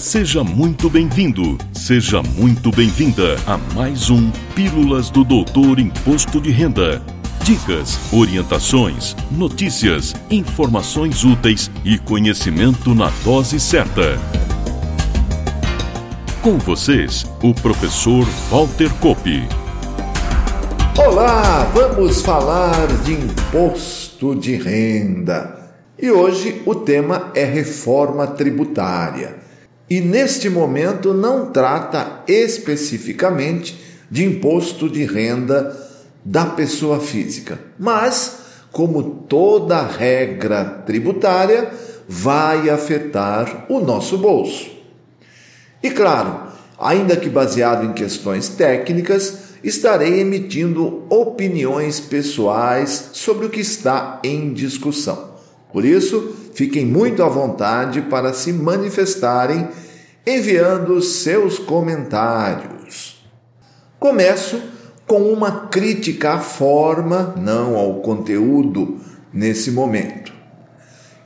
Seja muito bem-vindo, seja muito bem-vinda a mais um Pílulas do Doutor Imposto de Renda. Dicas, orientações, notícias, informações úteis e conhecimento na dose certa. Com vocês, o professor Walter Kopp. Olá, vamos falar de imposto de renda. E hoje o tema é reforma tributária e neste momento não trata especificamente de imposto de renda da pessoa física, mas, como toda regra tributária, vai afetar o nosso bolso. E claro, ainda que baseado em questões técnicas, estarei emitindo opiniões pessoais sobre o que está em discussão. Por isso, fiquem muito à vontade para se manifestarem enviando seus comentários. Começo com uma crítica à forma, não ao conteúdo, nesse momento.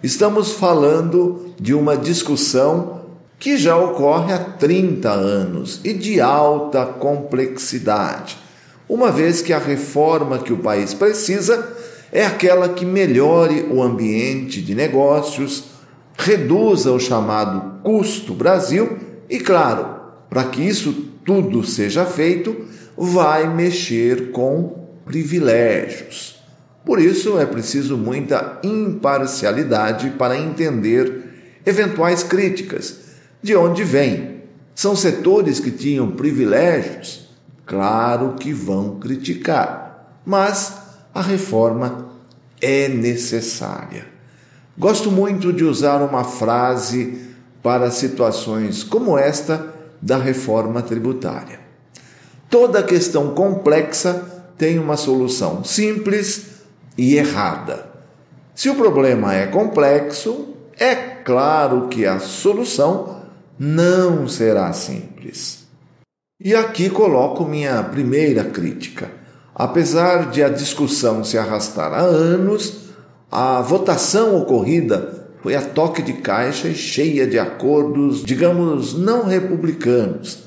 Estamos falando de uma discussão que já ocorre há 30 anos e de alta complexidade, uma vez que a reforma que o país precisa é aquela que melhore o ambiente de negócios, reduza o chamado custo Brasil e, claro, para que isso tudo seja feito, vai mexer com privilégios. Por isso é preciso muita imparcialidade para entender eventuais críticas. De onde vêm? São setores que tinham privilégios? Claro que vão criticar, mas a reforma é necessária. Gosto muito de usar uma frase para situações como esta da reforma tributária. Toda questão complexa tem uma solução simples e errada. Se o problema é complexo, é claro que a solução não será simples. E aqui coloco minha primeira crítica. Apesar de a discussão se arrastar há anos, a votação ocorrida foi a toque de caixa e cheia de acordos, digamos, não republicanos,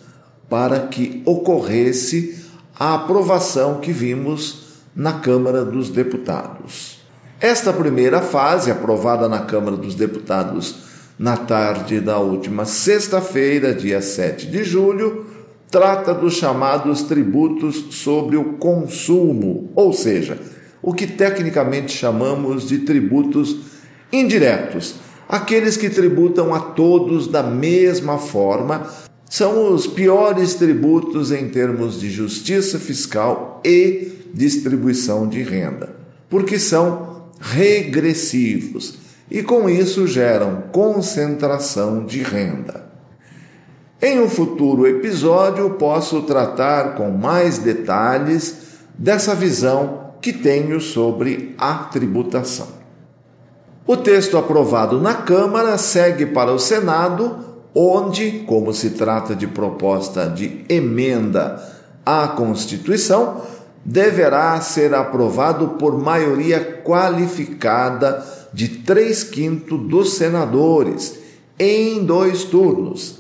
para que ocorresse a aprovação que vimos na Câmara dos Deputados. Esta primeira fase, aprovada na Câmara dos Deputados na tarde da última sexta-feira, dia 7 de julho, trata dos chamados tributos sobre o consumo, ou seja, o que tecnicamente chamamos de tributos indiretos. Aqueles que tributam a todos da mesma forma são os piores tributos em termos de justiça fiscal e distribuição de renda, porque são regressivos e com isso geram concentração de renda. Em um futuro episódio, posso tratar com mais detalhes dessa visão que tenho sobre a tributação. O texto aprovado na Câmara segue para o Senado, onde, como se trata de proposta de emenda à Constituição, deverá ser aprovado por maioria qualificada de três quintos dos senadores, em dois turnos.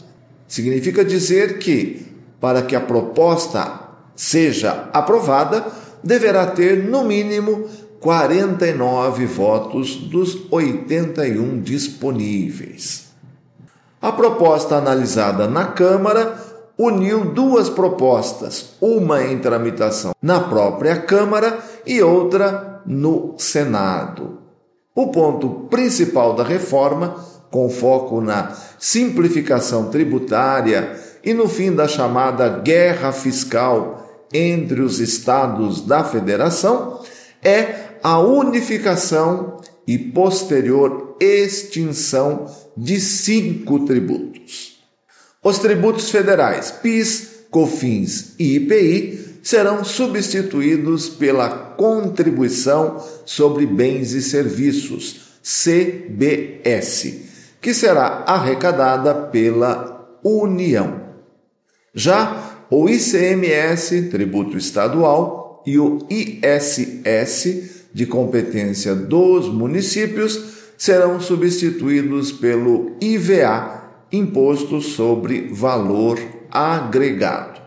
Significa dizer que, para que a proposta seja aprovada, deverá ter, no mínimo, 49 votos dos 81 disponíveis. A proposta analisada na Câmara uniu duas propostas, uma em tramitação na própria Câmara e outra no Senado. O ponto principal da reforma, com foco na simplificação tributária e no fim da chamada guerra fiscal entre os estados da federação é a unificação e posterior extinção de cinco tributos. Os tributos federais PIS, COFINS e IPI serão substituídos pela Contribuição sobre Bens e Serviços, CBS, que será arrecadada pela União. Já o ICMS, tributo estadual, e o ISS, de competência dos municípios, serão substituídos pelo IVA, Imposto sobre Valor Agregado.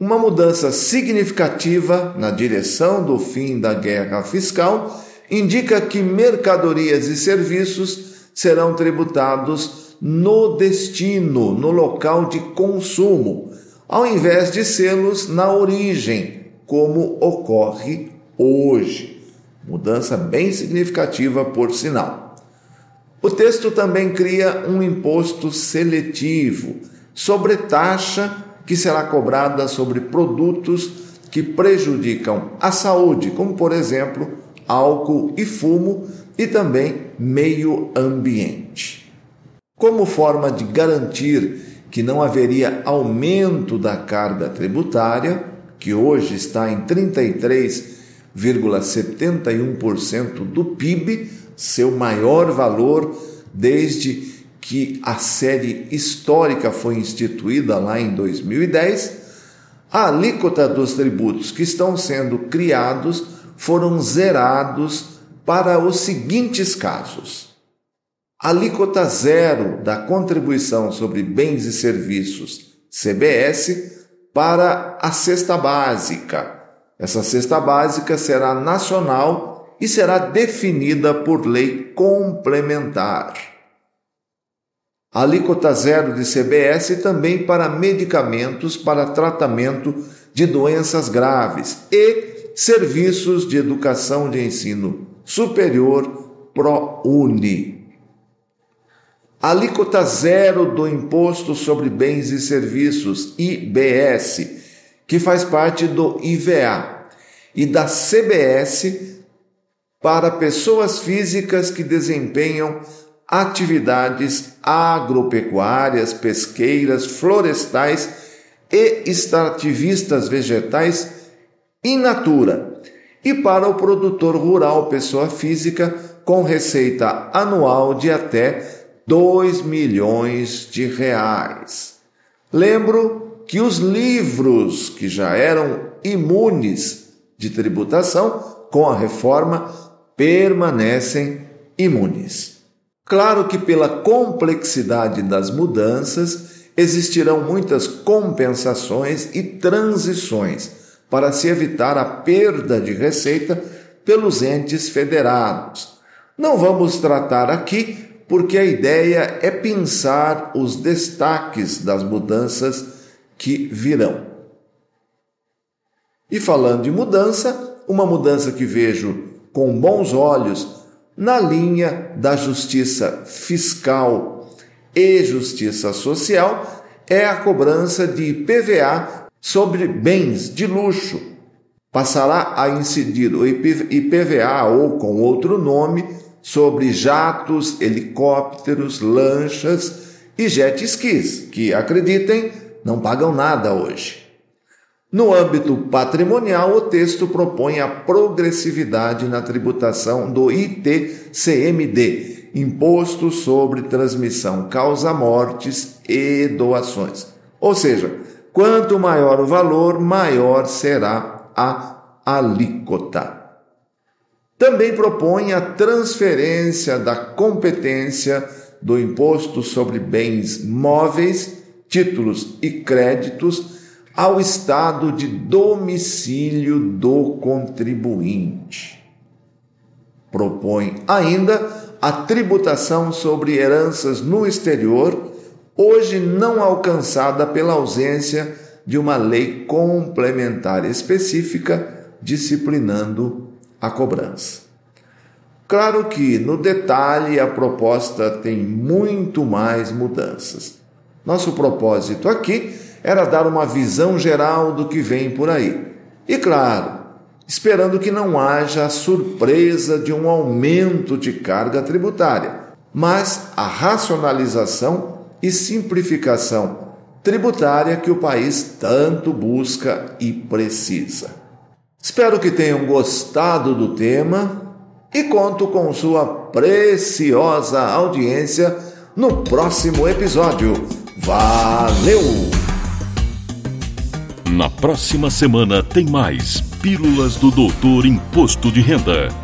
Uma mudança significativa na direção do fim da guerra fiscal indica que mercadorias e serviços serão tributados no destino, no local de consumo, ao invés de sê-los na origem, como ocorre hoje. Mudança bem significativa, por sinal. O texto também cria um imposto seletivo sobre taxa que será cobrada sobre produtos que prejudicam a saúde, como por exemplo álcool e fumo, e também meio ambiente. Como forma de garantir que não haveria aumento da carga tributária, que hoje está em 33,71% do PIB, seu maior valor desde que a série histórica foi instituída lá em 2010, a alíquota dos tributos que estão sendo criados foram zerados para os seguintes casos: alíquota zero da contribuição sobre bens e serviços, CBS, para a cesta básica. Essa cesta básica será nacional e será definida por lei complementar alíquota zero de CBS também para medicamentos para tratamento de doenças graves e serviços de educação de ensino superior ProUni. Alíquota zero do Imposto sobre Bens e Serviços, IBS, que faz parte do IVA, e da CBS para pessoas físicas que desempenham atividades agropecuárias, pesqueiras, florestais e extrativistas vegetais in natura, e para o produtor rural, pessoa física, com receita anual de até 2 milhões de reais. Lembro que os livros que já eram imunes de tributação, com a reforma, permanecem imunes. Claro que, pela complexidade das mudanças, existirão muitas compensações e transições para se evitar a perda de receita pelos entes federados. Não vamos tratar aqui porque a ideia é pensar os destaques das mudanças que virão. E falando de mudança, uma mudança que vejo com bons olhos na linha da justiça fiscal e justiça social é a cobrança de IPVA sobre bens de luxo. Passará a incidir o IPVA ou com outro nome sobre jatos, helicópteros, lanchas e jet skis, que acreditem, não pagam nada hoje. No âmbito patrimonial, o texto propõe a progressividade na tributação do ITCMD, Imposto sobre Transmissão Causa-Mortes e Doações. Ou seja, quanto maior o valor, maior será a alíquota. Também propõe a transferência da competência do Imposto sobre Bens Móveis, Títulos e Créditos ao estado de domicílio do contribuinte. Propõe ainda a tributação sobre heranças no exterior, hoje não alcançada pela ausência de uma lei complementar específica disciplinando a cobrança. Claro que, no detalhe, a proposta tem muito mais mudanças. Nosso propósito aqui era dar uma visão geral do que vem por aí. E claro, esperando que não haja a surpresa de um aumento de carga tributária, mas a racionalização e simplificação tributária que o país tanto busca e precisa. Espero que tenham gostado do tema e conto com sua preciosa audiência no próximo episódio. Valeu! Na próxima semana tem mais Pílulas do Doutor Imposto de Renda.